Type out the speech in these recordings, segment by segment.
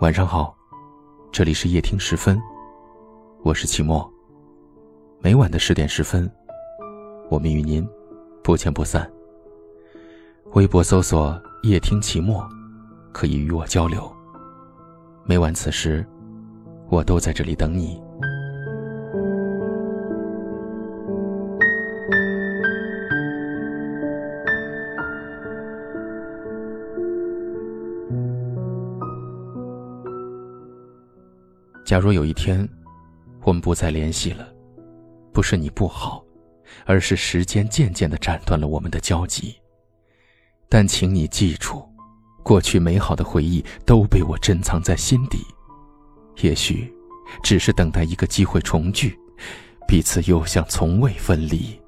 晚上好，这里是夜听时分，我是齐墨。每晚的十点十分，我们与您不见不散。微博搜索“夜听齐墨”，可以与我交流。每晚此时，我都在这里等你。假如有一天，我们不再联系了，不是你不好，而是时间渐渐的斩断了我们的交集。但请你记住，过去美好的回忆都被我珍藏在心底，也许，只是等待一个机会重聚，彼此又像从未分离。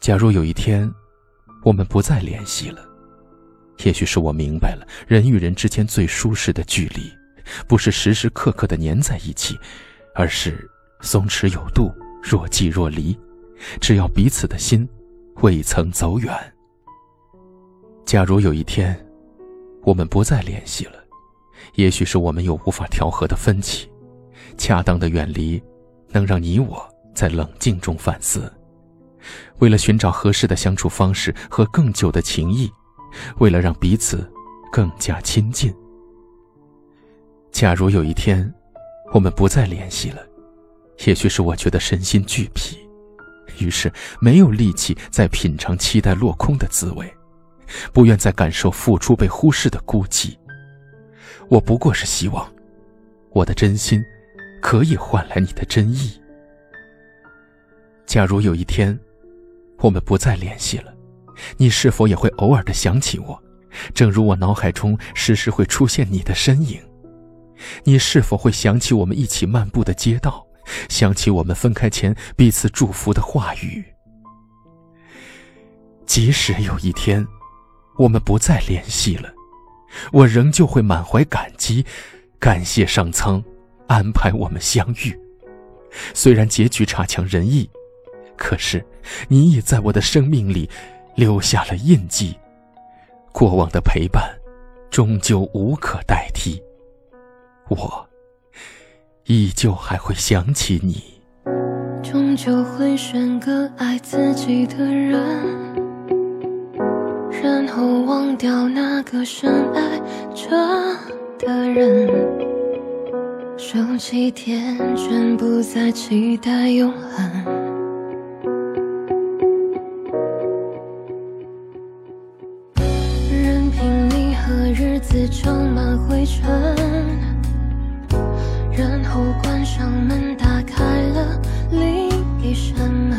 假如有一天，我们不再联系了，也许是我明白了人与人之间最舒适的距离。不是时时刻刻的粘在一起，而是松弛有度，若即若离。只要彼此的心未曾走远。假如有一天，我们不再联系了，也许是我们有无法调和的分歧。恰当的远离，能让你我在冷静中反思。为了寻找合适的相处方式和更久的情谊，为了让彼此更加亲近。假如有一天，我们不再联系了，也许是我觉得身心俱疲，于是没有力气再品尝期待落空的滋味，不愿再感受付出被忽视的孤寂。我不过是希望，我的真心可以换来你的真意。假如有一天，我们不再联系了，你是否也会偶尔的想起我？正如我脑海中时时会出现你的身影。你是否会想起我们一起漫步的街道，想起我们分开前彼此祝福的话语？即使有一天，我们不再联系了，我仍旧会满怀感激，感谢上苍安排我们相遇。虽然结局差强人意，可是你已在我的生命里留下了印记，过往的陪伴终究无可代替。我依旧还会想起你，终究会选个爱自己的人，然后忘掉那个深爱着的人。手机天真，不再期待永恒，任凭你和日子装满灰尘。后关上门，打开了另一扇门，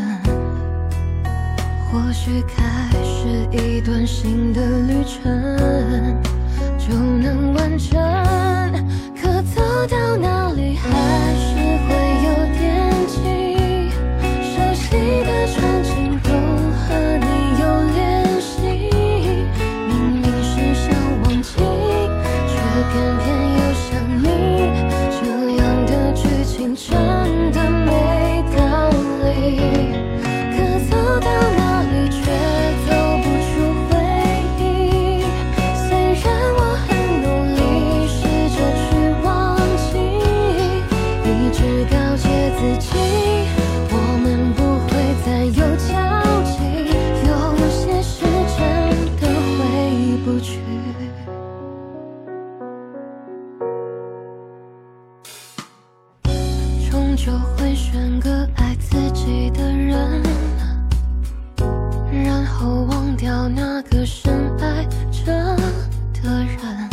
或许开始一段新的旅程，就会选个爱自己的人，然后忘掉那个深爱着的人。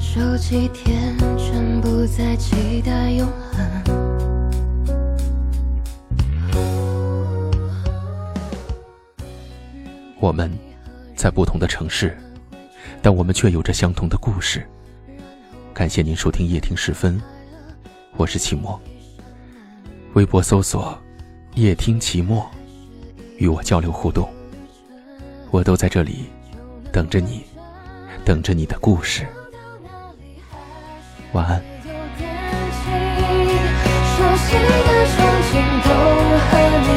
手机天真，不再期待永恒。我们在不同的城市，但我们却有着相同的故事。感谢您收听夜听时分。我是齐墨。微博搜索“夜听齐墨”，与我交流互动。我都在这里等着你，等着你的故事。晚安。熟悉的场景都和你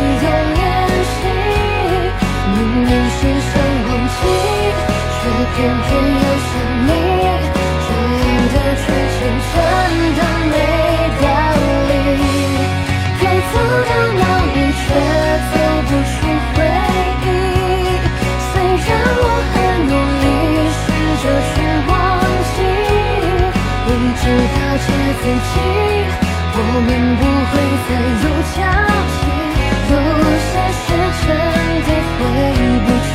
己，我们不会再有交集。有些事真的回不去，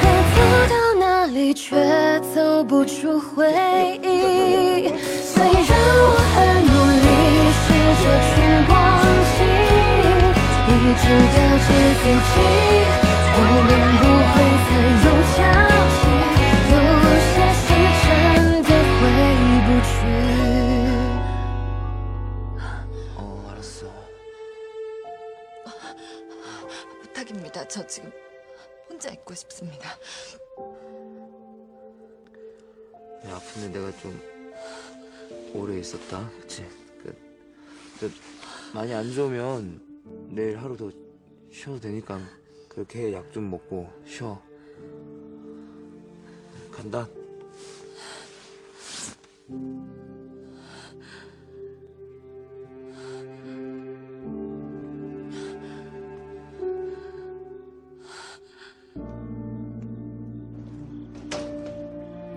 可走到哪里却走不出回忆。虽然我很努力试着去忘记，一直了解自己， 부탁입니다. 저 지금 혼자 있고 싶습니다. 야, 아픈데 내가 좀 오래 있었다. 그치? 그, 저, 많이 안 좋으면 내일 하루 더 쉬어도 되니까 그렇게 약 좀 먹고 쉬어. 간다.